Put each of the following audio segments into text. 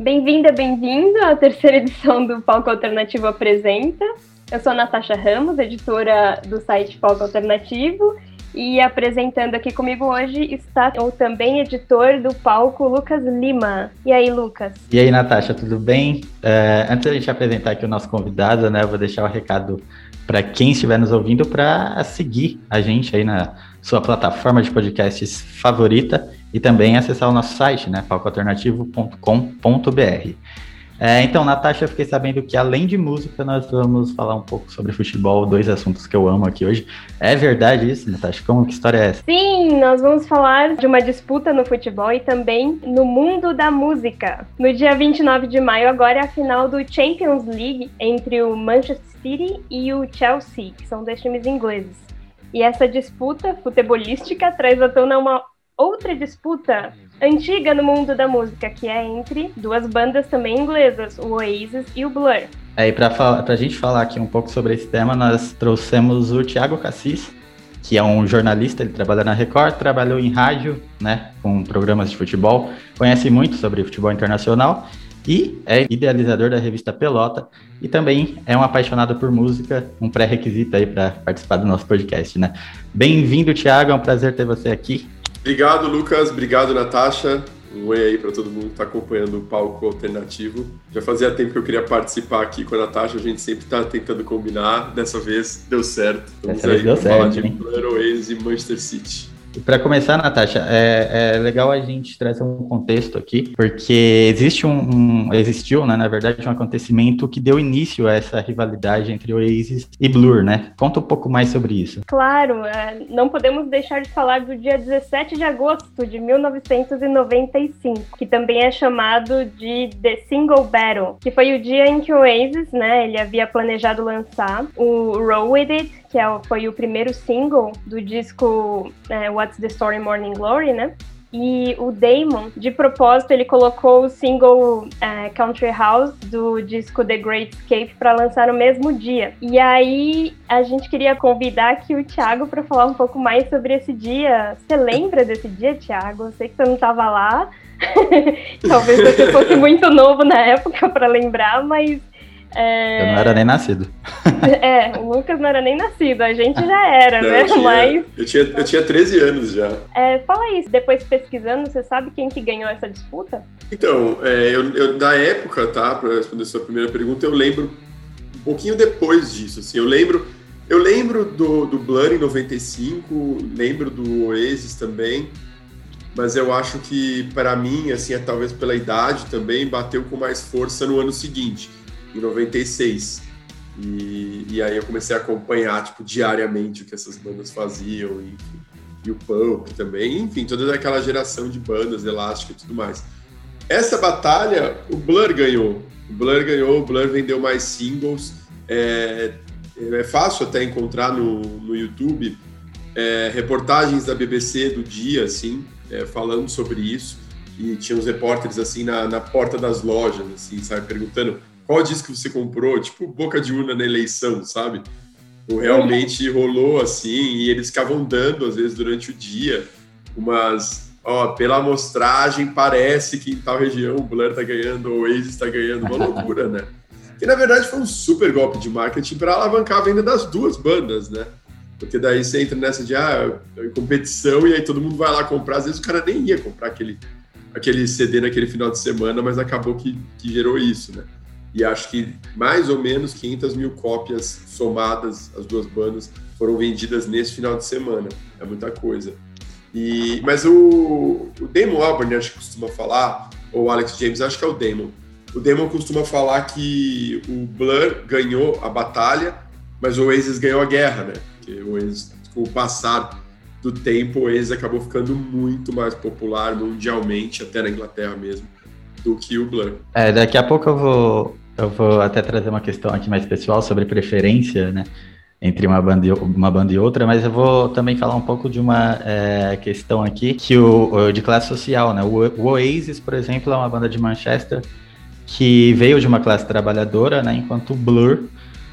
Bem-vinda, bem-vindo à terceira edição do Palco Alternativo Apresenta. Eu sou Natasha Ramos, editora do site Palco Alternativo, e apresentando aqui comigo hoje está o também editor do palco, Lucas Lima. E aí, Lucas? E aí, Natasha, tudo bem? É, antes da gente apresentar aqui o nosso convidado, né, eu vou deixar o um recado para quem estiver nos ouvindo para seguir a gente aí na sua plataforma de podcasts favorita e também acessar o nosso site, né, palcoalternativo.com.br. É, então, Natasha, eu fiquei sabendo que além de música, nós vamos falar um pouco sobre futebol, dois assuntos que eu amo aqui hoje. É verdade isso, Natasha? Como que história é essa? Sim, nós vamos falar de uma disputa no futebol e também no mundo da música. No dia 29 de maio, agora é a final do Champions League entre o Manchester City e o Chelsea, que são dois times ingleses. E essa disputa futebolística traz à tona uma outra disputa antiga no mundo da música, que é entre duas bandas também inglesas, o Oasis e o Blur. É, e para a gente falar aqui um pouco sobre esse tema, nós trouxemos o Thiago Cassis, que é um jornalista, ele trabalha na Record, trabalhou em rádio, né, com programas de futebol, conhece muito sobre futebol internacional e é idealizador da revista Pelota e também é um apaixonado por música, um pré-requisito aí para participar do nosso podcast, né? Bem-vindo, Thiago, é um prazer ter você aqui. Obrigado, Lucas. Obrigado, Natasha. Um oi aí para todo mundo que está acompanhando o palco alternativo. Já fazia tempo que eu queria participar aqui com a Natasha, a gente sempre está tentando combinar. Dessa vez deu certo. Vamos aí para falar de Blur, Oasis e Manchester City. Para começar, Natasha, é, é, legal a gente trazer um contexto aqui, porque existe um, um, existiu, né, na verdade, um acontecimento que deu início a essa rivalidade entre Oasis e Blur, né? Conta um pouco mais sobre isso. Claro, é, não podemos deixar de falar do dia 17 de agosto de 1995, que também é chamado de The Single Battle, que foi o dia em que o Oasis, né, ele havia planejado lançar o Roll With It, que é, foi o primeiro single do disco é, What's the Story Morning Glory, né? E o Damon, de propósito, ele colocou o single é, Country House do disco The Great Escape para lançar no mesmo dia. E aí a gente queria convidar aqui o Thiago para falar um pouco mais sobre esse dia. Você lembra desse dia, Thiago? Eu sei que você não estava lá. Talvez você fosse muito novo na época para lembrar, mas é... Eu não era nem nascido. É, o Lucas não era nem nascido, a gente já era, não, né? Eu tinha, Mas... eu, tinha, eu tinha 13 anos já. É, fala isso, depois pesquisando, você sabe quem que ganhou essa disputa? Então, é, eu, eu, da época, tá, para responder a sua primeira pergunta, eu lembro um pouquinho depois disso, assim, eu lembro... Eu lembro do, do Blur em 95, lembro do Oasis também, mas eu acho que para mim, assim, é talvez pela idade também, bateu com mais força no ano seguinte em 96. E, e aí eu comecei a acompanhar, tipo, diariamente o que essas bandas faziam, e, e o Pulp também, enfim, toda aquela geração de bandas, Elástico e tudo mais. Essa batalha, o Blur ganhou. O Blur ganhou, o Blur vendeu mais singles. É, é fácil até encontrar no, no YouTube é, reportagens da BBC do dia, assim, é, falando sobre isso. E tinha os repórteres, assim, na, na porta das lojas, assim, sabe, perguntando qual disco você comprou, tipo boca de urna na eleição, sabe? Ou realmente rolou assim, e eles ficavam dando, às vezes, durante o dia, umas. Ó, pela amostragem, parece que em tal região o Blur tá ganhando, o Oasis tá ganhando, uma loucura, né? Que na verdade foi um super golpe de marketing para alavancar a venda das duas bandas, né? Porque daí você entra nessa de ah, competição e aí todo mundo vai lá comprar. Às vezes o cara nem ia comprar aquele, aquele CD naquele final de semana, mas acabou que, que gerou isso, né? E acho que mais ou menos 500 mil cópias somadas, as duas bandas, foram vendidas nesse final de semana. É muita coisa. E, mas o, o Damon Albarn, acho que costuma falar, ou Alex James, acho que é o Damon. O Damon costuma falar que o Blur ganhou a batalha, mas o Oasis ganhou a guerra, né? Porque o Oasis, com o passar do tempo, o Oasis acabou ficando muito mais popular mundialmente, até na Inglaterra mesmo, do que o Blur. É, daqui a pouco eu vou eu vou até trazer uma questão aqui mais pessoal sobre preferência, né? Entre uma banda, e, uma banda e outra, mas eu vou também falar um pouco de uma é, questão aqui que o, de classe social, né? O, Oasis, por exemplo, é uma banda de Manchester que veio de uma classe trabalhadora, né? Enquanto o Blur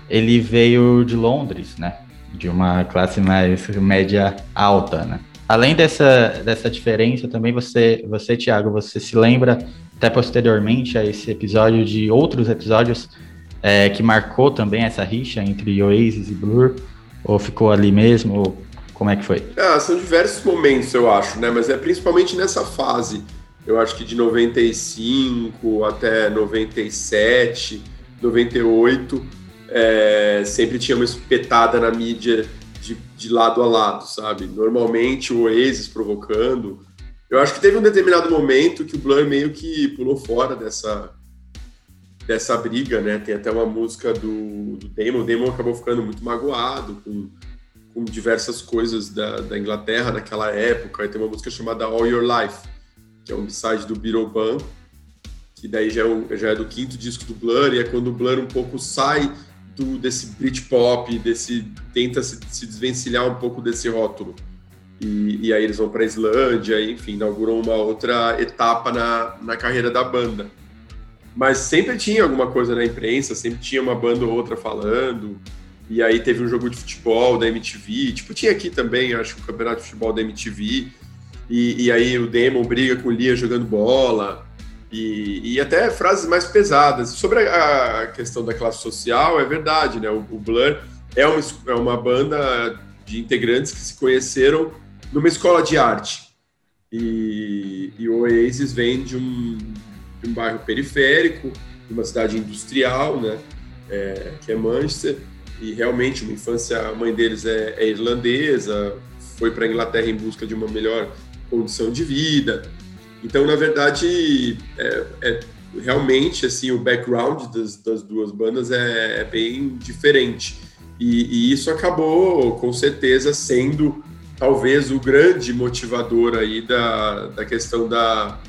ele veio de Londres, né? De uma classe mais média alta, né? Além dessa, dessa diferença, também você, você, Thiago, você se lembra até posteriormente a esse episódio, de outros episódios é, que marcou também essa rixa entre Oasis e Blur? Ou ficou ali mesmo? Ou como é que foi? Ah, são diversos momentos, eu acho, né? Mas é principalmente nessa fase. Eu acho que de 95 até 97, 98, é, sempre tinha uma espetada na mídia de, de lado a lado, sabe? Normalmente o Oasis provocando. Eu acho que teve um determinado momento que o Blur meio que pulou fora dessa, dessa briga, né? Tem até uma música do, do Damon. O Damon acabou ficando muito magoado com, com diversas coisas da, da Inglaterra naquela época. E tem uma música chamada All Your Life, que é um side do Band, que daí já é, já é do quinto disco do Blur, e é quando o Blur um pouco sai do, desse Britpop, desse tenta se, se desvencilhar um pouco desse rótulo. E, e aí eles vão para a Islândia, enfim, inauguram uma outra etapa na, na carreira da banda. Mas sempre tinha alguma coisa na imprensa, sempre tinha uma banda ou outra falando. E aí teve um jogo de futebol da MTV, tipo, tinha aqui também, acho que o campeonato de futebol da MTV. E, e aí o Damon briga com o Lia jogando bola. E, e, até frases mais pesadas. Sobre a, a, questão da classe social, é verdade, né? O, o Blur é uma, é uma banda de integrantes que se conheceram numa escola de arte. E, e o Oasis vem de um, de um bairro periférico, de uma cidade industrial, né? É, que é Manchester. E realmente, uma infância, a mãe deles é, é irlandesa, foi para a Inglaterra em busca de uma melhor condição de vida então, na verdade, é, é realmente assim o background das, das duas bandas é, é bem diferente. E, e, isso acabou, com certeza, sendo talvez o grande motivador aí da, da questão da,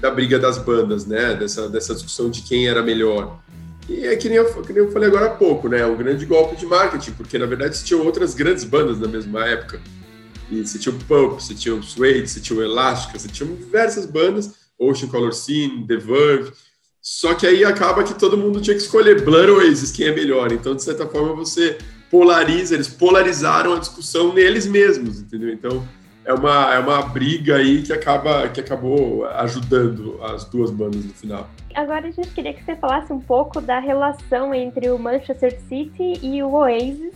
da briga das bandas, né? Dessa, dessa discussão de quem era melhor. E é que nem, eu, que nem eu falei agora há pouco, né? Um grande golpe de marketing, porque na verdade existiam outras grandes bandas na mesma época. E você tinha o Pulp, você tinha o Suede, você tinha o Elástica, você tinha diversas bandas, Ocean Color Scene, The Verve, só que aí acaba que todo mundo tinha que escolher Blur ou Oasis, quem é melhor. Então, de certa forma, você polariza, eles polarizaram a discussão neles mesmos, entendeu? Então, é uma, é uma briga aí que, acaba, que acabou ajudando as duas bandas no final. Agora a gente queria que você falasse um pouco da relação entre o Manchester City e o Oasis,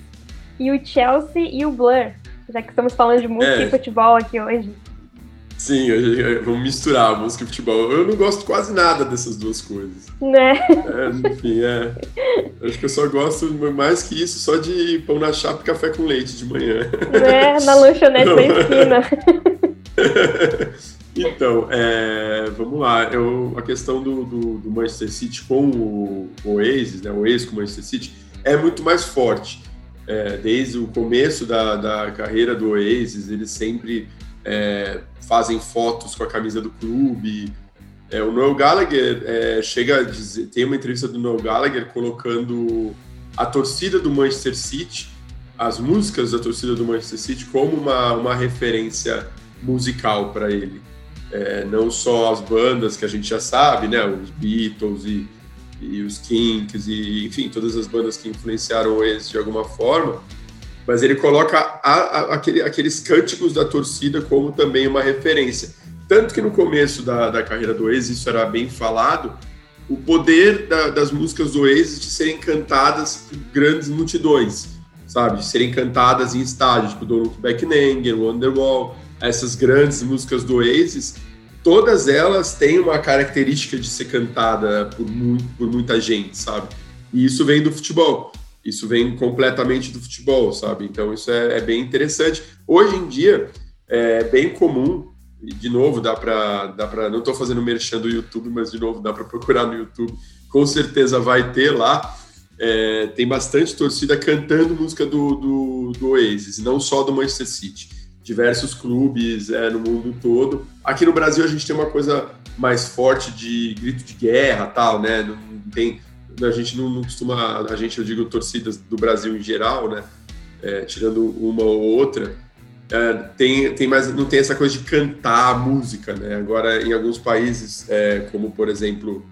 e o Chelsea e o Blur já que estamos falando de música é. e futebol aqui hoje. Sim, vamos misturar música e futebol. Eu não gosto quase nada dessas duas coisas. Né? É, enfim, é. Acho que eu só gosto, mais que isso, só de pão na chapa e café com leite de manhã. Né? Na lanchonete da esquina. então, é, vamos lá. Eu, a questão do, do, do Manchester City com o, o Oasis, né? O Oasis com o Manchester City, é muito mais forte é, desde o começo da, da carreira do Oasis, eles sempre é, fazem fotos com a camisa do clube. É, o Noel Gallagher é, chega a dizer, tem uma entrevista do Noel Gallagher colocando a torcida do Manchester City, as músicas da torcida do Manchester City, como uma, uma referência musical para ele. É, não só as bandas que a gente já sabe, né, os Beatles e e os Kinks e enfim todas as bandas que influenciaram Oasis de alguma forma, mas ele coloca a, a, aquele, aqueles cânticos da torcida como também uma referência. Tanto que no começo da, da carreira do Oasis isso era bem falado, o poder da, das músicas do Oasis de serem cantadas por grandes multidões, sabe? De serem cantadas em estádios, tipo Don't Look Back in Wonderwall, essas grandes músicas do Oasis, todas elas têm uma característica de ser cantada por, por muita gente, sabe? E isso vem do futebol. Isso vem completamente do futebol, sabe? Então isso é, é bem interessante. Hoje em dia é bem comum e de novo dá para dá para não estou fazendo merchan do YouTube, mas de novo dá para procurar no YouTube. Com certeza vai ter lá. É, tem bastante torcida cantando música do, do, do Oasis, não só do Manchester City diversos clubes é, no mundo todo. Aqui no Brasil a gente tem uma coisa mais forte de grito de guerra, tal, né? Não tem, a gente não, não costuma, a gente eu digo torcidas do Brasil em geral, né? É, tirando uma ou outra, é, tem, tem mais, não tem essa coisa de cantar a música, né? Agora, em alguns países, é, como por exemplo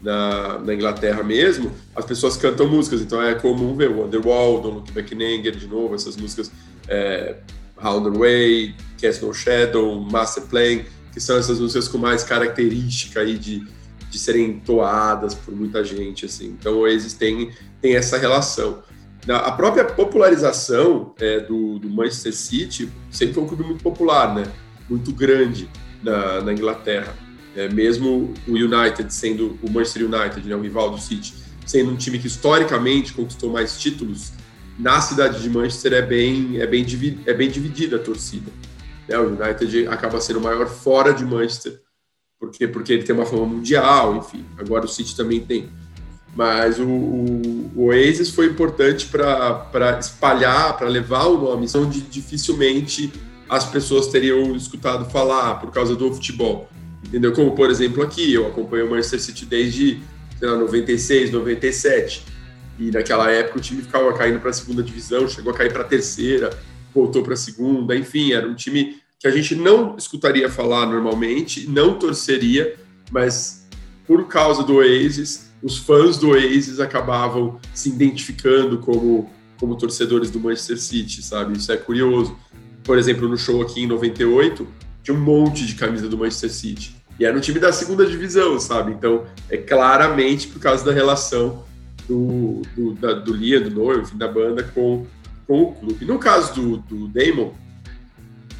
na, na, Inglaterra mesmo, as pessoas cantam músicas, então é comum ver Wonderwall, Don't Look Back in Anger, de novo, essas músicas é, Round the Way, Cast No Shadow, Master Plan, que são essas músicas com mais característica aí de, de serem toadas por muita gente, assim. Então, o Oasis tem, tem essa relação. A própria popularização é, do, do, Manchester City sempre foi um clube muito popular, né? Muito grande na, na Inglaterra. É, mesmo o United sendo o Manchester United, né, o rival do City, sendo um time que historicamente conquistou mais títulos, na cidade de Manchester é bem, é bem, é bem dividida a torcida. Né? O United acaba sendo maior fora de Manchester, porque, porque ele tem uma fama mundial, enfim. Agora o City também tem. Mas o, o, o Oasis foi importante para espalhar, para levar o nome, onde dificilmente as pessoas teriam escutado falar por causa do futebol. Entendeu? Como, por exemplo, aqui, eu acompanho o Manchester City desde sei lá, 96, 97. E naquela época o time ficava caindo para a segunda divisão, chegou a cair para a terceira, voltou para a segunda, enfim, era um time que a gente não escutaria falar normalmente, não torceria, mas por causa do Oasis, os fãs do Oasis acabavam se identificando como, como torcedores do Manchester City, sabe? Isso é curioso. Por exemplo, no show aqui em 98, tinha um monte de camisa do Manchester City. E era um time da segunda divisão, sabe? Então, é claramente por causa da relação do, do, da, do Lia, do Noel, enfim, da banda com, com o clube. No caso do, do Damon,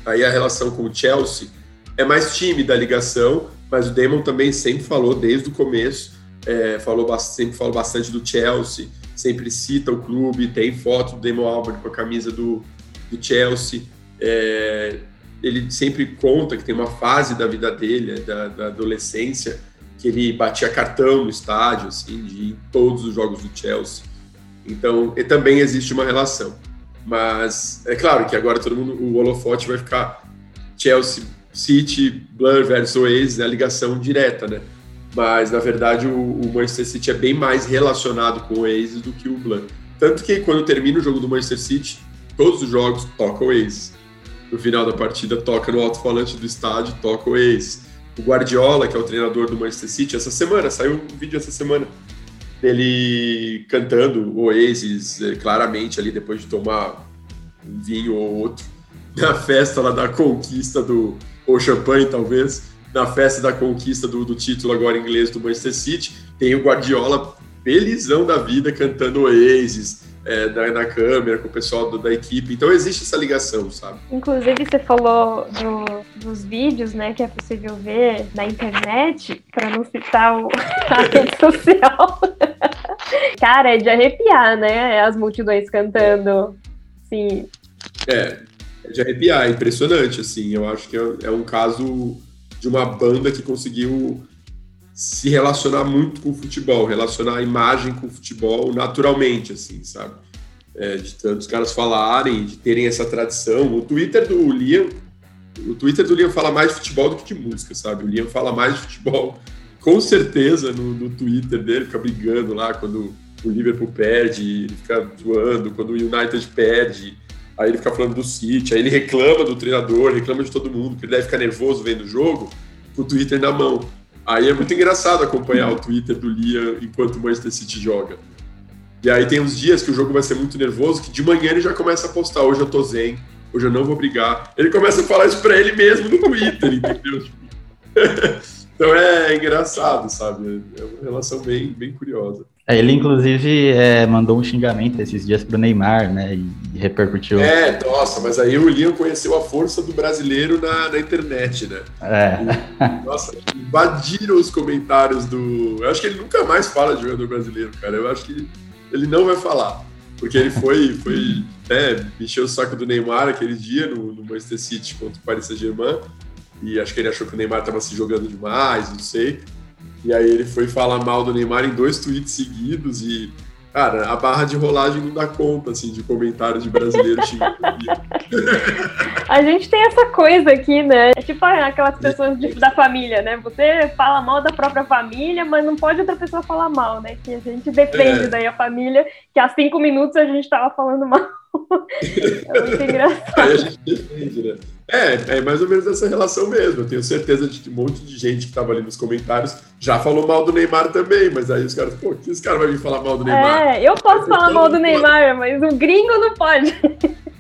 aí a relação com o Chelsea é mais tímida a ligação, mas o Damon também sempre falou desde o começo, é, falou, sempre falou bastante do Chelsea, sempre cita o clube, tem foto do Damon Albarn com a camisa do, do Chelsea. É, ele sempre conta que tem uma fase da vida dele, da, da adolescência, que ele batia cartão no estádio, assim, de em todos os jogos do Chelsea. Então, também existe uma relação. Mas é claro que agora todo mundo, o holofote vai ficar Chelsea, City, Blur versus Oasis, é a ligação direta, né? Mas na verdade o, o, Manchester City é bem mais relacionado com o Oasis do que o Blur. Tanto que quando termina o jogo do Manchester City, todos os jogos toca o Oasis. No final da partida, toca no alto-falante do estádio, toca o Oasis. O Guardiola, que é o treinador do Manchester City, essa semana, saiu um vídeo essa semana, dele cantando Oasis é, claramente ali depois de tomar um vinho ou outro na festa lá da conquista do ou champanhe talvez na festa da conquista do, do título agora inglês do Manchester City tem o Guardiola felizão da vida cantando Oasis é, na, na, câmera, com o pessoal do, da equipe. Então existe essa ligação, sabe? Inclusive, você falou do, dos vídeos, né, que é possível ver na internet, para não citar o, a rede social. Cara, é de arrepiar, né? As multidões cantando. Sim. É, é de arrepiar, é impressionante, assim. Eu acho que é, é um caso de uma banda que conseguiu se relacionar muito com o futebol, relacionar a imagem com o futebol naturalmente, assim, sabe? É, de tantos caras falarem, de terem essa tradição. O Twitter do Liam, o Twitter do Liam fala mais de futebol do que de música, sabe? O Liam fala mais de futebol, com certeza, no, no Twitter dele, fica brigando lá quando o Liverpool perde, ele fica zoando, quando o United perde, aí ele fica falando do City, aí ele reclama do treinador, reclama de todo mundo, que ele deve ficar nervoso vendo o jogo, com o Twitter na mão. Aí é muito engraçado acompanhar o Twitter do Liam enquanto o Manchester City joga. E aí tem uns dias que o jogo vai ser muito nervoso, que de manhã ele já começa a postar, hoje eu tô zen, hoje eu não vou brigar. Ele começa a falar isso pra ele mesmo no Twitter, entendeu? então é engraçado, sabe? É uma relação bem, bem curiosa. É, ele, inclusive, é, mandou um xingamento esses dias pro Neymar, né? E repercutiu. É, nossa, mas aí o Liam conheceu a força do brasileiro na, na internet, né? É. Nossa, invadiram os comentários do. Eu acho que ele nunca mais fala de jogador brasileiro, cara. Eu acho que ele não vai falar. Porque ele foi, foi né, mexeu o saco do Neymar aquele dia no, no Manchester City contra o Paris Saint-Germain. E acho que ele achou que o Neymar estava se jogando demais, não sei. E aí ele foi falar mal do Neymar em dois tweets seguidos e, cara, a barra de rolagem não dá conta, assim, de comentários de brasileiro xingando. a gente tem essa coisa aqui, né? É tipo aquelas pessoas de, da família, né? Você fala mal da própria família, mas não pode outra pessoa falar mal, né? Que a gente defende é. daí a família, que há cinco minutos a gente tava falando mal. é muito engraçado. Aí a gente defende, né? É, é mais ou menos essa relação mesmo. Eu tenho certeza de que um monte de gente que estava ali nos comentários já falou mal do Neymar também, mas aí os caras, pô, que esse cara vai vir falar mal do Neymar? É, eu posso falar mal do Neymar, mas o gringo não pode.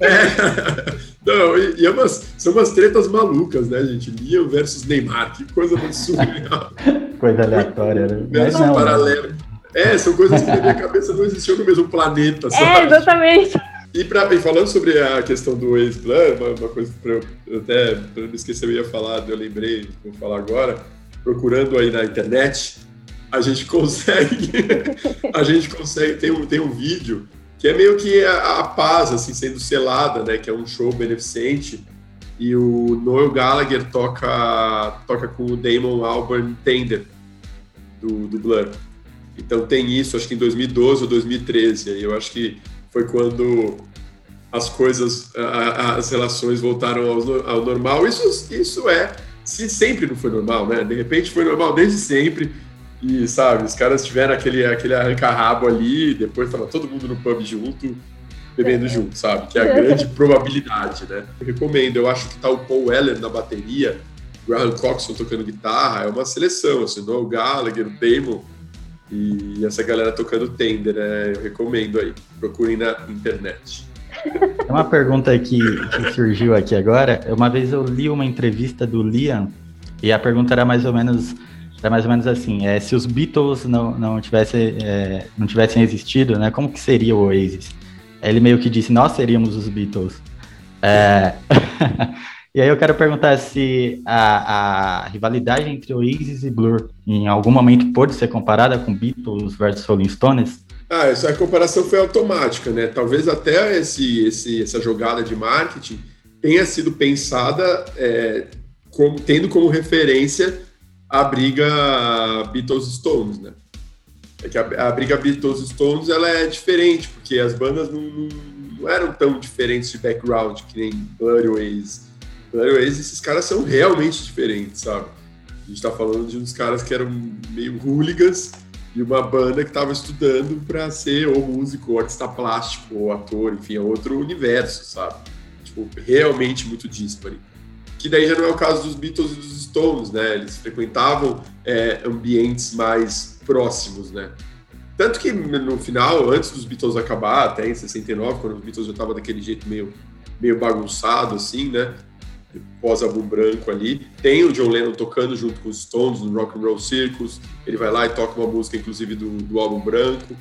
É. Não, e, e é umas, são umas tretas malucas, né, gente? Liam versus Neymar, que coisa muito surreal. coisa aleatória, né? Mas não, paralelo. É, são coisas que na minha cabeça não existiam no mesmo planeta, sabe? É, exatamente. E, pra, e falando sobre a questão do ex-plan, uma, uma, coisa eu, eu até, pra não esquecer, eu ia falar, eu lembrei, vou falar agora, procurando aí na internet, a gente consegue, a gente consegue, tem um, tem um vídeo que é meio que a, a, paz, assim, sendo selada, né, que é um show beneficente, e o Noel Gallagher toca, toca com o Damon Albarn Tender, do, do Blur. Então tem isso, acho que em 2012 ou 2013, aí eu acho que foi quando as coisas, as relações voltaram ao, ao normal. Isso, isso é, se sempre não foi normal, né? De repente foi normal desde sempre, e, sabe, os caras tiveram aquele, aquele arranca-rabo ali, depois tava todo mundo no pub junto, bebendo é. junto, sabe? Que é a grande probabilidade, né? Eu recomendo, eu acho que tá o Paul Weller na bateria, o Graham Coxon tocando guitarra, é uma seleção, assim, o Gallagher, o Damon e essa galera tocando Tender, né? Eu recomendo aí, procurem na internet. Uma pergunta que, que surgiu aqui agora. Uma vez eu li uma entrevista do Liam e a pergunta era mais ou menos é mais ou menos assim, é, se os Beatles não, não, tivesse, é, não tivessem existido, né, como que seria o Oasis? Ele meio que disse, nós seríamos os Beatles. É... e aí eu quero perguntar se a, a, rivalidade entre Oasis e Blur em algum momento pode ser comparada com Beatles versus Rolling Stones? Ah, essa comparação foi automática, né? Talvez até esse, esse, essa jogada de marketing tenha sido pensada é, como, tendo como referência a briga Beatles-Stones, né? É que a, a, briga Beatles-Stones ela é diferente, porque as bandas não, não, não, eram tão diferentes de background que nem Blur Oasis. Blur Oasis, esses caras são realmente diferentes, sabe? A gente tá falando de uns caras que eram meio hooligans e uma banda que estava estudando para ser ou músico, ou artista plástico, ou ator, enfim, é outro universo, sabe? Tipo, realmente muito dispare que daí já não é o caso dos Beatles e dos Stones, né? Eles frequentavam é, ambientes mais próximos, né? Tanto que no final, antes dos Beatles acabar, até em 69, quando os Beatles já estavam daquele jeito meio, meio bagunçado, assim, né? Pós-álbum branco ali. Tem o John Lennon tocando junto com os Stones no Rock and Roll Circus. Ele vai lá e toca uma música, inclusive, do, do álbum branco.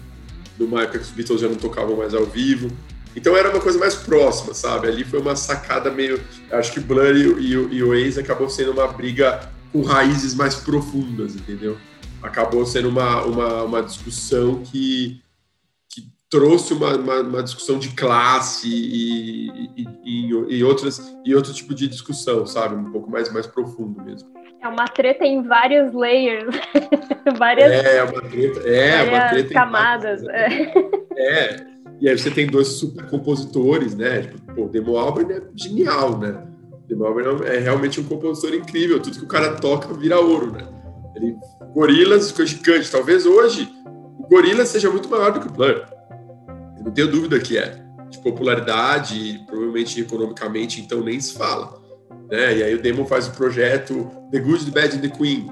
Numa época que os Beatles já não tocavam mais ao vivo. Então era uma coisa mais próxima, sabe? Ali foi uma sacada meio. Acho que Blur e, e, e o Ace acabou sendo uma briga com raízes mais profundas, entendeu? Acabou sendo uma, uma, uma discussão que, que trouxe uma, uma, uma discussão de classe e, e, e, e, outras, e outro tipo de discussão, sabe? Um pouco mais, mais profundo mesmo. É uma treta em vários layers, várias, é, uma treta, é, várias uma treta camadas. Várias, é. é, e aí você tem dois super compositores, né? Tipo, pô, o Demo Albarn é genial, né? Demo Albarn é realmente um compositor incrível. Tudo que o cara toca vira ouro, né? Ele, Gorilas ficou gigante. Talvez hoje o Gorila seja muito maior do que o Blur. Não tenho dúvida que é. De popularidade, provavelmente economicamente, então nem se fala. Né? E aí o Demo faz o projeto The Good, The Bad and The Queen.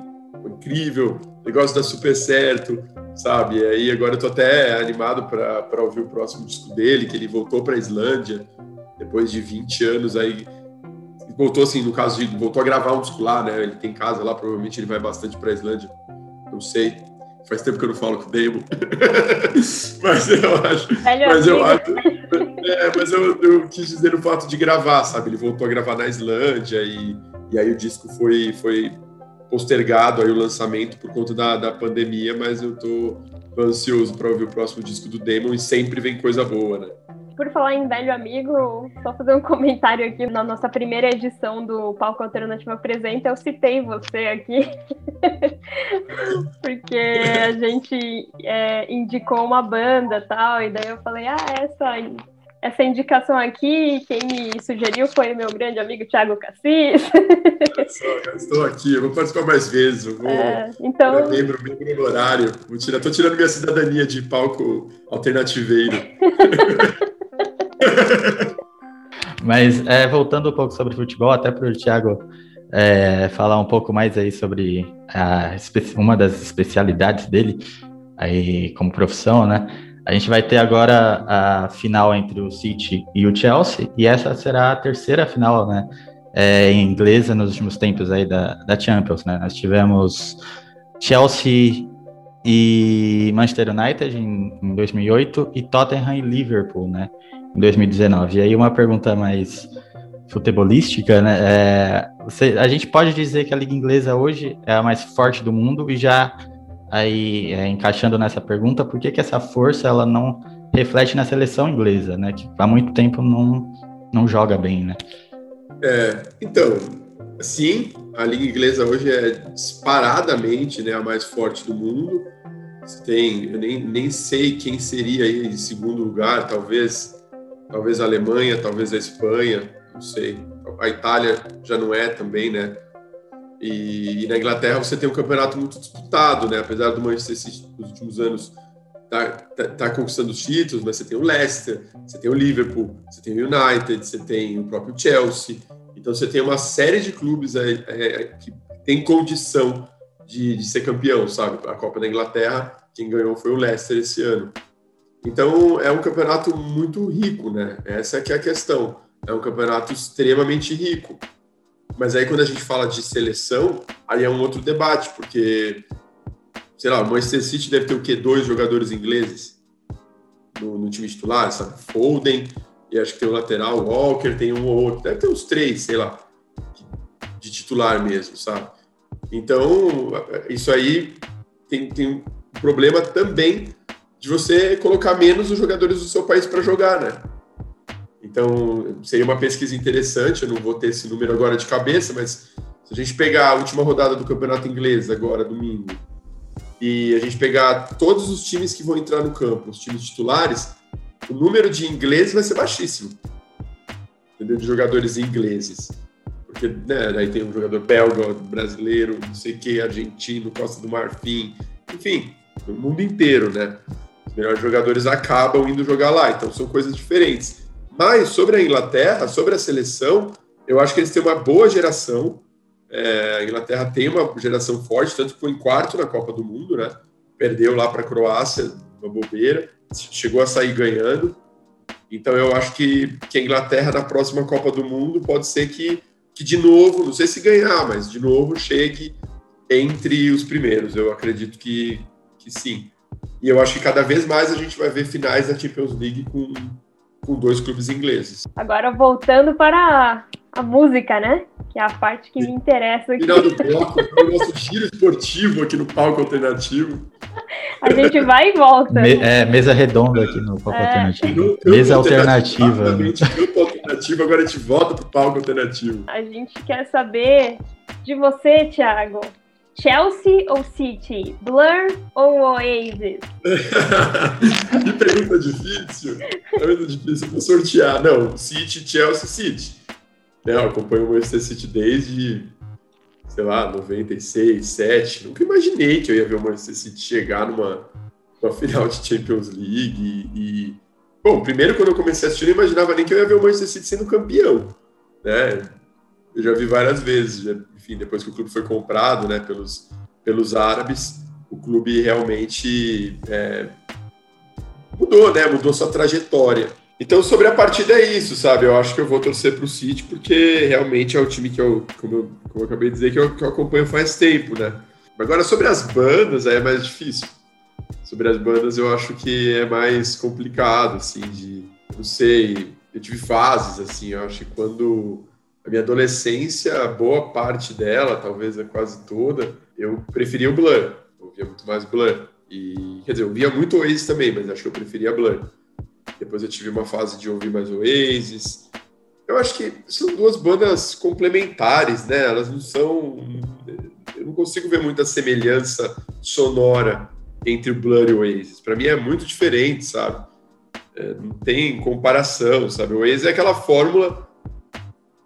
Incrível, negócio dá super certo sabe? E aí agora eu tô até animado para ouvir o próximo disco dele, que ele voltou para a Islândia depois de 20 anos aí voltou assim, no caso de voltou a gravar um disco lá, né? Ele tem casa lá, provavelmente ele vai bastante para a Islândia. Não sei. Faz tempo que eu não falo com o Demo. mas eu acho. mas eu acho. É, mas eu, eu, quis dizer o fato de gravar, sabe? Ele voltou a gravar na Islândia e, e aí o disco foi, foi postergado aí o lançamento por conta da, da pandemia, mas eu tô, ansioso para ouvir o próximo disco do Demon e sempre vem coisa boa, né? Por falar em velho amigo, só fazer um comentário aqui na nossa primeira edição do Palco Alternativo Apresenta, eu citei você aqui, porque a gente é, indicou uma banda tal, e daí eu falei, ah, essa essa indicação aqui, quem me sugeriu foi meu grande amigo Thiago Cassis. Estou aqui, eu vou participar mais vezes. Eu vou é, então... membro, membro horário. Tirar, tô tirando minha cidadania de palco alternativeiro. Mas é, voltando um pouco sobre futebol, até para o Thiago é, falar um pouco mais aí sobre a, uma das especialidades dele aí como profissão, né? A gente vai ter agora a final entre o City e o Chelsea, e essa será a terceira final, né? É, inglesa nos últimos tempos aí da, da Champions, né? Nós tivemos Chelsea e Manchester United em, em 2008 e Tottenham e Liverpool, né? Em 2019. E aí uma pergunta mais futebolística, né? É, você, a gente pode dizer que a liga inglesa hoje é a mais forte do mundo e já aí é, encaixando nessa pergunta, por que, que essa força ela não reflete na seleção inglesa, né? Que há muito tempo não, não joga bem, né? É, então, sim, a liga inglesa hoje é disparadamente né, a mais forte do mundo. Tem, eu nem, nem sei quem seria aí em segundo lugar, talvez, talvez a Alemanha, talvez a Espanha, não sei. A Itália já não é também, né? E, e, na Inglaterra você tem um campeonato muito disputado, né? Apesar do Manchester City nos últimos anos tá, tá, tá, conquistando os títulos, mas você tem o Leicester, você tem o Liverpool, você tem o United, você tem o próprio Chelsea. Então você tem uma série de clubes aí, é, que tem condição de, de, ser campeão, sabe? A Copa da Inglaterra, quem ganhou foi o Leicester esse ano. Então é um campeonato muito rico, né? Essa é que é a questão. É um campeonato extremamente rico. Mas aí quando a gente fala de seleção, aí é um outro debate, porque, sei lá, o Manchester City deve ter o quê? Dois jogadores ingleses no, no time titular, sabe? Foden, e acho que tem o lateral, Walker, tem um ou outro. Deve ter uns três, sei lá, de titular mesmo, sabe? Então, isso aí tem, tem um problema também de você colocar menos os jogadores do seu país para jogar, né? Então, seria uma pesquisa interessante, eu não vou ter esse número agora de cabeça, mas se a gente pegar a última rodada do Campeonato Inglês, agora, domingo, e a gente pegar todos os times que vão entrar no campo, os times titulares, o número de ingleses vai ser baixíssimo. Entendeu? De jogadores ingleses. Porque né, aí tem um jogador belga, brasileiro, não sei o que, argentino, Costa do Marfim, enfim, no mundo inteiro, né? Os melhores jogadores acabam indo jogar lá, então são coisas diferentes. Mas sobre a Inglaterra, sobre a seleção, eu acho que eles têm uma boa geração. É, a Inglaterra tem uma geração forte, tanto que foi em quarto na Copa do Mundo, né? Perdeu lá para a Croácia, uma bobeira, chegou a sair ganhando. Então eu acho que, que a Inglaterra na próxima Copa do Mundo pode ser que, que de novo, não sei se ganhar, mas de novo chegue entre os primeiros. Eu acredito que, que sim. E eu acho que cada vez mais a gente vai ver finais da Champions League com com dois clubes ingleses. Agora voltando para a, a música, né? Que é a parte que me interessa aqui. Final do bloco, o nosso giro esportivo aqui no palco alternativo. A gente vai e volta. Me, é, mesa redonda aqui no palco é. alternativo. mesa alternativa. Grupo alternativo, agora a gente volta para o palco alternativo. A gente quer saber de você, Thiago. Chelsea ou City? Blur ou Oasis? que pergunta difícil. Pergunta difícil para sortear. Não, City, Chelsea, City. Né, eu acompanho o Manchester City desde, sei lá, 96, 7. Nunca imaginei que eu ia ver o Manchester City chegar numa, numa final de Champions League. E, e, Bom, primeiro quando eu comecei a assistir, eu não imaginava nem que eu ia ver o Manchester City sendo campeão. Né? Eu já vi várias vezes. Já enfim, depois que o clube foi comprado né, pelos, pelos árabes, o clube realmente é, mudou, né? Mudou sua trajetória. Então, sobre a partida é isso, sabe? Eu acho que eu vou torcer para o City, porque realmente é o time que eu, como eu, como eu acabei de dizer, que eu, que eu acompanho faz tempo, né? Agora, sobre as bandas, aí é mais difícil. Sobre as bandas, eu acho que é mais complicado, assim, de... Não sei, eu tive fases, assim, eu acho que quando minha adolescência, boa parte dela, talvez é quase toda, eu preferia o Blur. Ouvia muito mais Blur. E, quer dizer, eu via muito Oasis também, mas acho que eu preferia Blur. Depois eu tive uma fase de ouvir mais Oasis. Eu acho que são duas bandas complementares, né? Elas não são. Eu não consigo ver muita semelhança sonora entre o Blur e o Oasis. Para mim é muito diferente, sabe? É, não tem comparação, sabe? O Oasis é aquela fórmula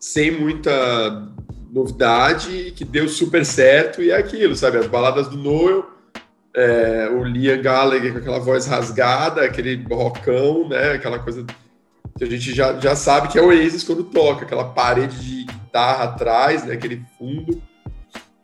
sem muita novidade, que deu super certo, e é aquilo, sabe? As baladas do Noel, é, o Liam Gallagher com aquela voz rasgada, aquele rockão, né? Aquela coisa que a gente já, já sabe que é o Oasis quando toca, aquela parede de guitarra atrás, né? Aquele fundo.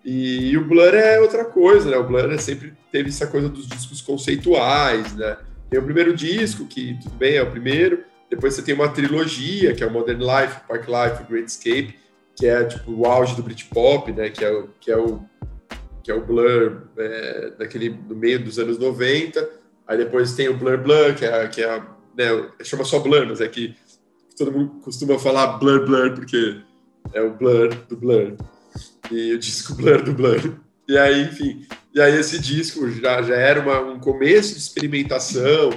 E, e o Blur é outra coisa, né? O Blur é sempre teve essa coisa dos discos conceituais, né? tem o primeiro disco, que tudo bem, é o primeiro, depois você tem uma trilogia, que é o Modern Life, Park Life, Great Escape, que é tipo o auge do Britpop, né? Que é o, que é o, que é o Blur é, daquele, no meio dos anos 90. Aí depois tem o Blur Blur, que é, que é né, chama só Blur, mas é que todo mundo costuma falar Blur Blur, porque é o Blur do Blur. E o disco Blur do Blur. E aí, enfim, e aí esse disco já, já era uma, um começo de experimentação,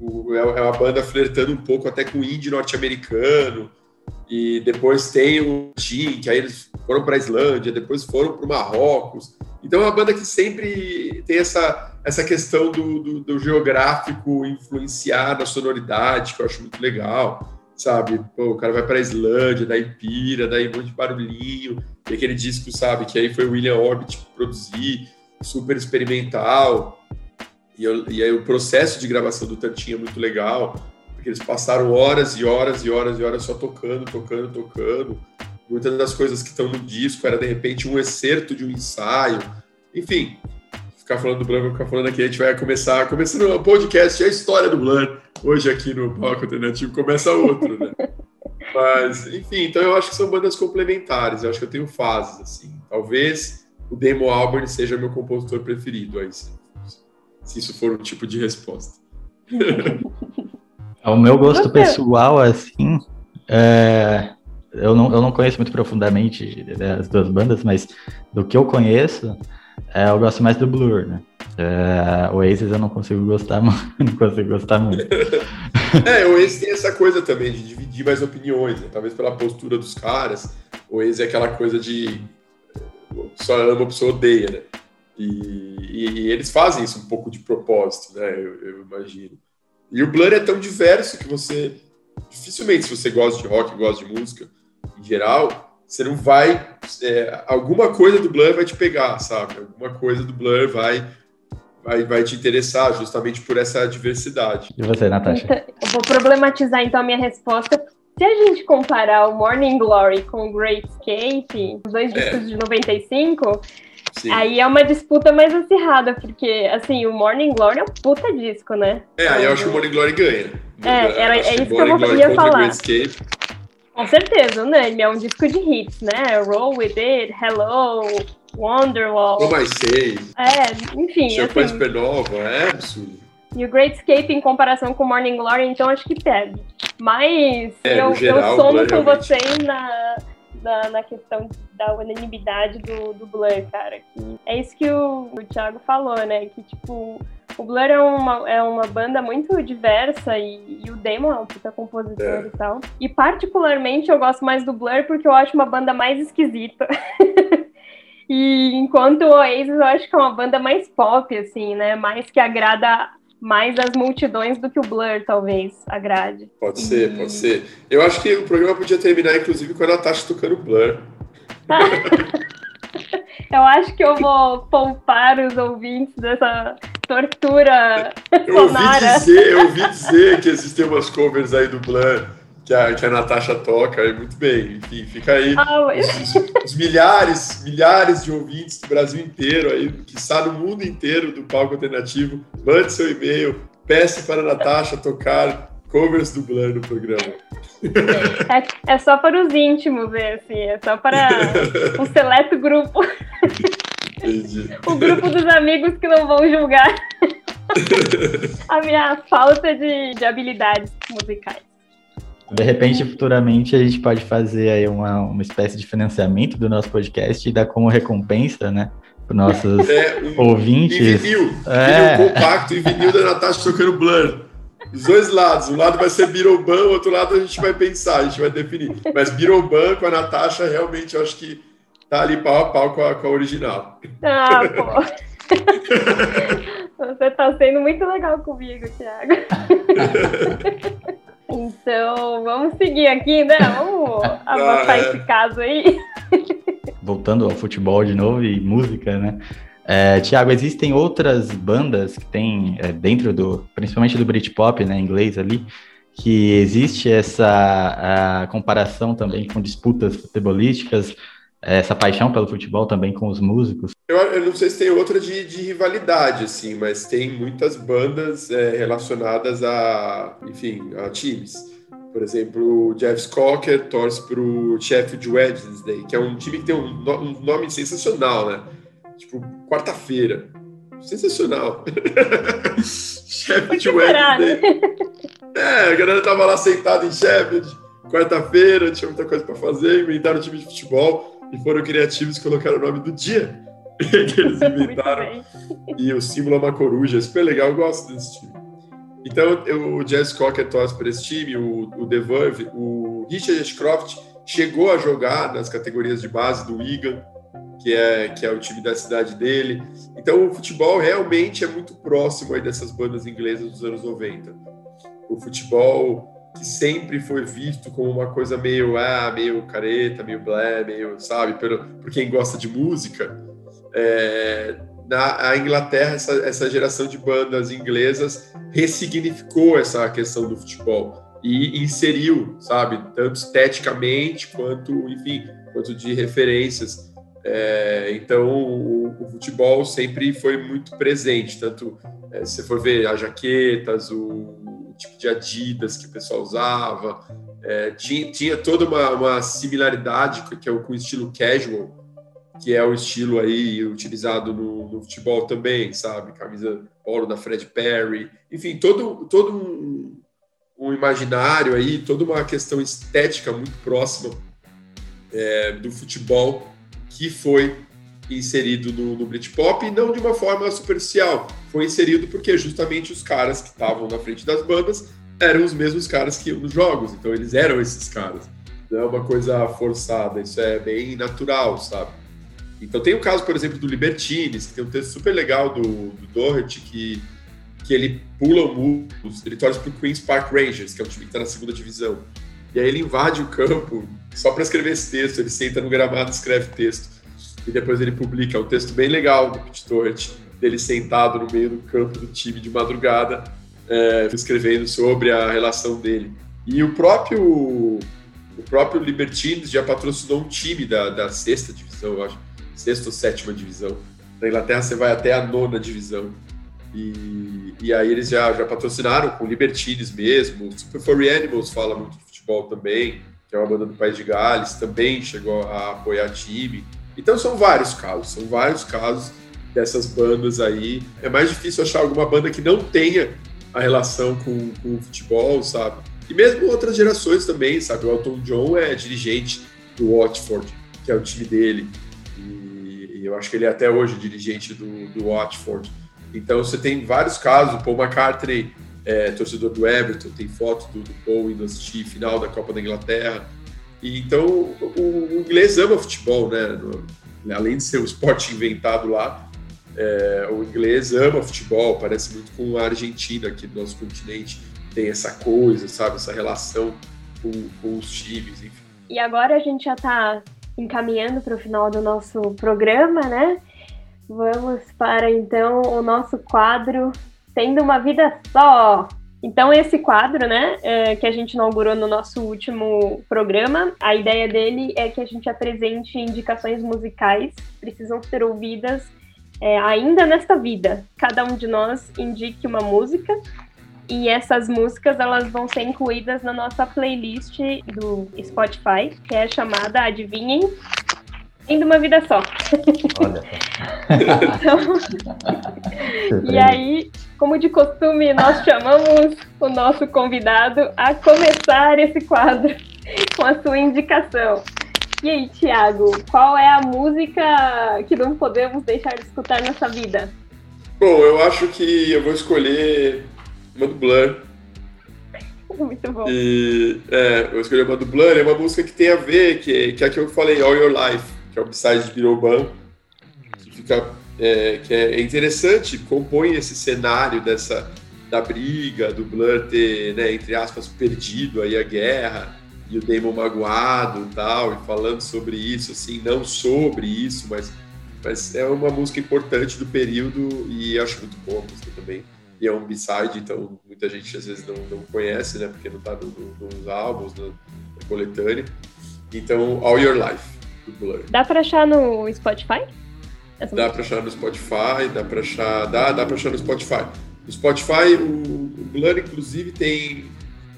o, é, é uma banda flertando um pouco até com o indie norte-americano, e depois tem o Tim, que aí eles foram para a Islândia, depois foram para o Marrocos. Então é uma banda que sempre tem essa, essa questão do, do, do geográfico influenciar na sonoridade, que eu acho muito legal sabe? Pô, o cara vai para a Islândia, daí pira, daí um monte de barulhinho, e aquele disco, sabe, que aí foi o William Orbit produzir, super experimental. E, eu, e aí o processo de gravação do Tantinho é muito legal, porque eles passaram horas e horas e horas e horas só tocando, tocando, tocando. Muitas das coisas que estão no disco era de repente um excerto de um ensaio. Enfim, ficar falando do vou ficar falando aqui, a gente vai começar, começando o podcast, a história do Blur. Hoje aqui no Palco Alternativo começa outro, né? Mas, enfim, então eu acho que são bandas complementares, eu acho que eu tenho fases, assim. Talvez o Demo Albarn seja meu compositor preferido, aí, se, se isso for um tipo de resposta. o meu gosto pessoal, assim, é, eu, não, eu não conheço muito profundamente né, as duas bandas, mas do que eu conheço, é, eu gosto mais do Blur, né? É, o Oasis eu não consigo gostar, não consigo gostar muito. é, o Oasis tem essa coisa também de dividir mais opiniões, né? talvez pela postura dos caras. O Oasis é aquela coisa de só ama, a pessoa odeia, né? E, e, e, eles fazem isso um pouco de propósito, né? Eu, eu, imagino. E o Blur é tão diverso que você dificilmente, se você gosta de rock, gosta de música em geral, você não vai. É, alguma coisa do Blur vai te pegar, sabe? Alguma coisa do Blur vai, vai, vai te interessar, justamente por essa diversidade. E você, Natasha? Então, eu vou problematizar então a minha resposta. Se a gente comparar o Morning Glory com o Great Escape, os dois é. discos é. de 95, Sim. Aí é uma disputa mais acirrada, porque, assim, o Morning Glory é um puta disco, né? É, aí eu acho que o Morning Glory ganha. É, era, é isso que eu ia falar. Com certeza, né? Ele é um disco de hits, né? Roll With It, Hello, Wonderwall. Não mais sei. É, enfim. Champanhe assim, Supernova, é absurdo. E o Great Escape em comparação com Morning Glory, então acho que perde. Mas é, eu, geral, eu somo com vocês na, na, na, questão da unanimidade do, do Blur, cara. Que é isso que o, o Thiago falou, né? Que, tipo, o Blur é uma, é uma banda muito diversa e, e o Damon é um puta compositor é. e tal. E particularmente eu gosto mais do Blur porque eu acho uma banda mais esquisita. e enquanto o Oasis eu acho que é uma banda mais pop, assim, né? Mais que agrada mais as multidões do que o Blur, talvez, agrade. Pode ser, pode ser. Eu acho que o programa podia terminar, inclusive, com a Natasha tocando Blur. eu acho que eu vou poupar os ouvintes dessa tortura eu sonora. Ouvi dizer, eu ouvi dizer que existem umas covers aí do Blur que a, que a Natasha toca, e muito bem. Enfim, fica aí ah, os, os, milhares, milhares de ouvintes do Brasil inteiro, aí, que está no mundo inteiro do palco alternativo. Mande seu e-mail, peça para a Natasha tocar covers do Blur no programa. É, é só para os íntimos, assim, é só para um seleto grupo. Entendi. o grupo dos amigos que não vão julgar a minha falta de, de habilidades musicais. De repente, futuramente, a gente pode fazer aí uma, uma espécie de financiamento do nosso podcast e dar como recompensa, né? Para nossos é, um, ouvintes. Em vinil, é. vinil compacto e vinil da Natasha tocando Blur. Os dois lados. Um lado vai ser Biroban, o outro lado a gente vai pensar, a gente vai definir. Mas Biroban com a Natasha, realmente, eu acho que tá ali pau a pau com a, com a original. Ah, pô. Você tá sendo muito legal comigo, Thiago. Então, vamos seguir aqui, né? Vamos avançar ah, é. esse caso aí. Voltando ao futebol de novo e música, né? É, Tiago, existem outras bandas que tem é, dentro do, principalmente do Britpop, né, inglês ali, que existe essa comparação também com disputas futebolísticas. Essa paixão pelo futebol também com os músicos? Eu, eu não sei se tem outra de, de rivalidade, assim, mas tem muitas bandas é, relacionadas a, enfim, a times. Por exemplo, o Jeff Cocker torce para o Sheffield Wednesday, que é um time que tem um, um nome sensacional, né? Tipo, quarta-feira. Sensacional. Sheffield Wednesday. É, a galera tava lá sentada em Sheffield, quarta-feira, tinha muita coisa para fazer, inventaram um time de futebol e foram criativos e colocaram o nome do dia que eles inventaram. e o símbolo é uma coruja, super legal, eu gosto desse time. Então, eu, o Jazz Cocker torce para esse time, o, o The Verve, o Richard Ashcroft chegou a jogar nas categorias de base do Wigan, que é, que é o time da cidade dele. Então, o futebol realmente é muito próximo aí dessas bandas inglesas dos anos 90. O futebol que sempre foi visto como uma coisa meio, ah, meio careta, meio blé, meio, sabe, por, por quem gosta de música. É, na Inglaterra, essa, essa geração de bandas inglesas ressignificou essa questão do futebol e inseriu, sabe, tanto esteticamente quanto, enfim, quanto de referências. É, então, o, o, futebol sempre foi muito presente, tanto é, se for ver as jaquetas, o, tipo de Adidas que o pessoal usava, é, tinha, tinha toda uma, uma similaridade que é o, com o estilo casual, que é o estilo aí utilizado no, no, futebol também, sabe? Camisa polo da Fred Perry, enfim, todo, todo um, um imaginário aí, toda uma questão estética muito próxima é, do futebol que foi inserido no, no Britpop e não de uma forma superficial. Foi inserido porque justamente os caras que estavam na frente das bandas eram os mesmos caras que iam nos jogos, então eles eram esses caras. Não é uma coisa forçada, isso é bem natural, sabe? Então tem o caso, por exemplo, do Libertines, que tem um texto super legal do, do Doherty, que, que ele pula o muro, ele torce para o Queen's Park Rangers, que é um time que está na segunda divisão. E aí ele invade o campo só para escrever esse texto, ele senta no gramado e escreve texto. E depois ele publica, um texto bem legal do Pete Doherty, dele sentado no meio do campo do time de madrugada, é, escrevendo sobre a relação dele. E o próprio o próprio Libertines já patrocinou um time da, da sexta divisão, eu acho, sexta ou sétima divisão. Na Inglaterra você vai até a nona divisão. E, e aí eles já, já patrocinaram com Libertines mesmo. Super Furry Animals fala muito de futebol também, que é uma banda do País de Gales, também chegou a apoiar time. Então são vários casos, são vários casos dessas bandas aí. É mais difícil achar alguma banda que não tenha a relação com, com o futebol, sabe? E mesmo outras gerações também, sabe? O Elton John é dirigente do Watford, que é o time dele eu acho que ele é até hoje dirigente do, do Watford. Então você tem vários casos, o Paul McCartney, é, torcedor do Everton, tem foto do, do Paul indo assistir final da Copa da Inglaterra. E, então o, o, inglês ama futebol, né? No, além de ser o esporte inventado lá, é, o inglês ama futebol, parece muito com a Argentina aqui do nosso continente, tem essa coisa, sabe, essa relação com, com os times, enfim. E agora a gente já está encaminhando para o final do nosso programa, né? Vamos para então o nosso quadro Tendo uma Vida Só. Então, esse quadro, né, é, que a gente inaugurou no nosso último programa, a ideia dele é que a gente apresente indicações musicais, precisam ser ouvidas é, ainda nesta vida. Cada um de nós indique uma música e essas músicas elas vão ser incluídas na nossa playlist do Spotify, que é chamada Adivinhem Indo uma vida só. Olha. então, e aí, como de costume, nós chamamos o nosso convidado a começar esse quadro com a sua indicação. E aí, Thiago, qual é a música que não podemos deixar de escutar nessa vida? Bom, eu acho que eu vou escolher uma do Blur. Muito bom. E é, eu escolhi uma do Blur, é uma música que tem a ver, que, que é a que eu falei, All Your Life, que é o B-side de Biroban, que fica é, que é interessante, compõe esse cenário dessa da briga, do Blur ter, né, entre aspas, perdido aí a guerra, e o Damon magoado e tal, e falando sobre isso, assim, não sobre isso, mas, mas é uma música importante do período e acho muito boa a música também e é um B-side, então muita gente às vezes não, não conhece, né? Porque não tá no, no, nos álbuns, na, coletânea. Então, All Your Life. Do Blur. Dá pra achar no Spotify? Essa dá para achar no Spotify, dá para achar, dá, dá para achar no Spotify. No Spotify, o, o Blur inclusive tem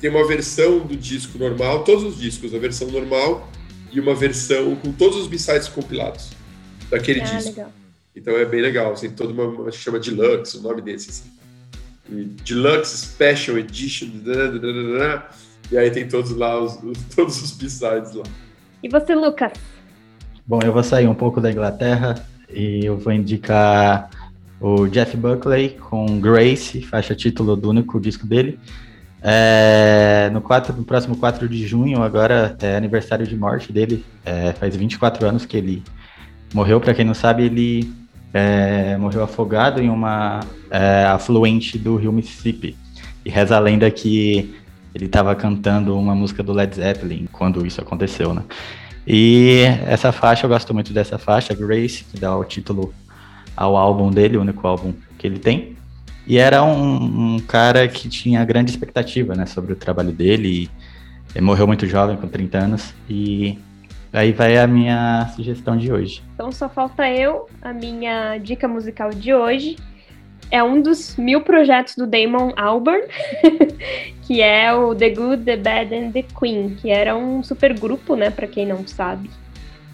tem uma versão do disco normal, todos os discos, a versão normal e uma versão com todos os b-sides compilados daquele ah, disco. Legal. Então é bem legal, assim, toda uma, chama Deluxe, o nome desse, assim. E Deluxe Special Edition, e aí tem todos lá, os todos os b-sides lá. E você, Lucas? Bom, eu vou sair um pouco da Inglaterra e eu vou indicar o Jeff Buckley com Grace, faixa título do único disco dele. É, no, 4, no próximo 4 de junho, agora é aniversário de morte dele. É, faz 24 anos que ele morreu. Para quem não sabe, ele é, morreu afogado em uma é, afluente do rio Mississippi. E reza a lenda que ele estava cantando uma música do Led Zeppelin quando isso aconteceu, né? E essa faixa, eu gosto muito dessa faixa, Grace, que dá o título ao álbum dele, o único álbum que ele tem. E era um, um cara que tinha grande expectativa né, sobre o trabalho dele. Ele morreu muito jovem, com 30 anos. E aí vai a minha sugestão de hoje. Então só falta eu, a minha dica musical de hoje. É um dos mil projetos do Damon Albarn, que é o The Good, The Bad and The Queen, que era um super grupo, né, para quem não sabe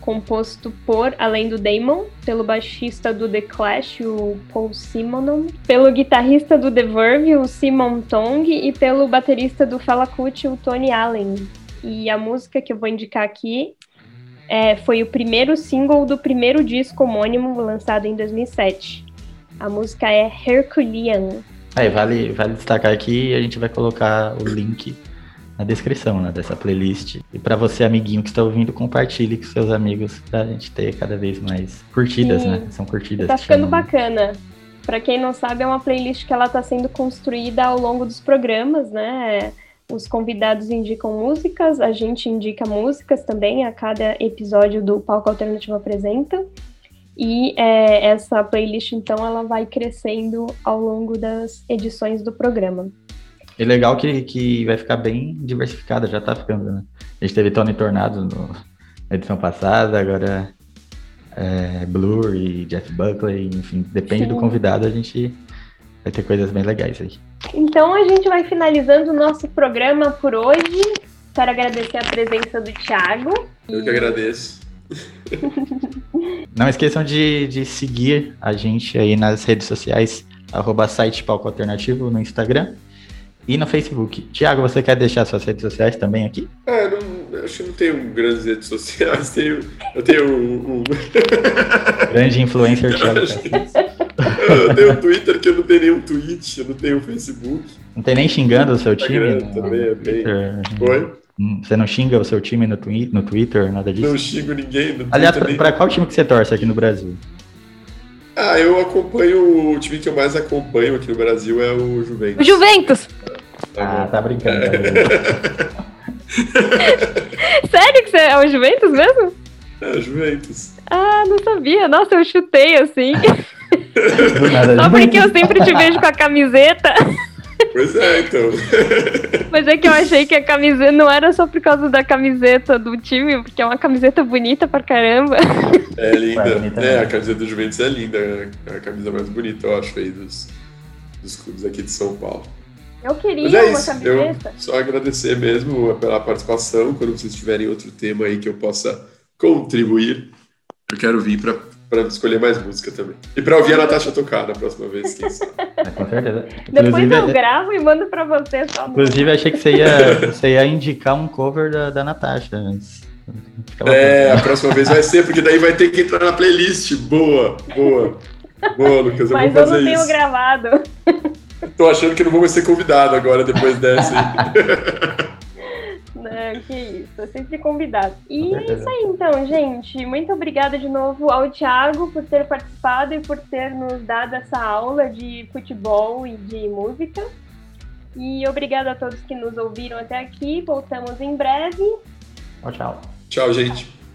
composto por, além do Damon, pelo baixista do The Clash, o Paul Simonon, pelo guitarrista do The Verve, o Simon Tong, e pelo baterista do Fela Kuti, o Tony Allen. E a música que eu vou indicar aqui é, foi o primeiro single do primeiro disco homônimo lançado em 2007. A música é Herculean. Aí, vale, vale destacar aqui, a gente vai colocar o link na descrição né, dessa playlist. E para você, amiguinho que está ouvindo, compartilhe com seus amigos para a gente ter cada vez mais curtidas, Sim. né? São curtidas. Tá ficando bacana. Para quem não sabe, é uma playlist que ela está sendo construída ao longo dos programas, né? Os convidados indicam músicas, a gente indica músicas também a cada episódio do Palco Alternativo Apresenta. E é, essa playlist, então, ela vai crescendo ao longo das edições do programa. É legal que, que vai ficar bem diversificada, já tá ficando, né? A gente teve Tony Tornado no, na edição passada, agora é, Blur e Jeff Buckley, enfim, depende Sim. do convidado, a gente vai ter coisas bem legais aí. Então a gente vai finalizando o nosso programa por hoje. Quero agradecer a presença do Thiago. Eu que agradeço. Não esqueçam de, de seguir a gente aí nas redes sociais, arroba site Palco Alternativo no Instagram e no Facebook. Tiago, você quer deixar suas redes sociais também aqui? É, não, acho que não tenho grandes redes sociais. Tenho, eu tenho um. um... Grande influencer, Thiago. eu tenho o Twitter, que eu não tenho nenhum tweet, eu não tenho Facebook. Não tem nem xingando o seu time? No, também é bem. Oi? Hum, você não xinga o seu time no, twi no Twitter, nada disso? Não xingo ninguém. No Aliás, para qual time que você torce aqui no Brasil? Ah, eu acompanho. O time que eu mais acompanho aqui no Brasil é o Juventus. O Juventus! Ah, tá brincando. Sério que você é o Juventus mesmo? É, o Juventus. Ah, não sabia. Nossa, eu chutei assim. Só porque eu sempre te vejo com a camiseta. Pois é, então. Mas é que eu achei que a camiseta não era só por causa da camiseta do time, porque é uma camiseta bonita pra caramba. É linda. É, a camiseta do Juventus é linda. É a camisa mais bonita, eu acho, aí dos, dos clubes aqui de São Paulo. Eu queria é uma isso. camiseta. Eu só agradecer mesmo pela participação. Quando vocês tiverem outro tema aí que eu possa contribuir, eu quero vir para para escolher mais música também. E para ouvir a Natasha tocar na próxima vez, quem sabe. É, com certeza. Depois eu gravo e mando para você só. Inclusive, achei que você ia, você ia indicar um cover da, da Natasha. É, a próxima vez vai ser, porque daí vai ter que entrar na playlist. Boa, boa. Boa, Lucas, eu Mas vou fazer eu não tenho isso. gravado. Tô achando que não vou ser convidado agora depois dessa. não, que isso, é sempre convidado. E é isso aí então, gente. Muito obrigada de novo ao Thiago por ter participado e por ter nos dado essa aula de futebol e de música. E obrigada a todos que nos ouviram até aqui. Voltamos em breve. Tchau, tchau. Tchau, gente.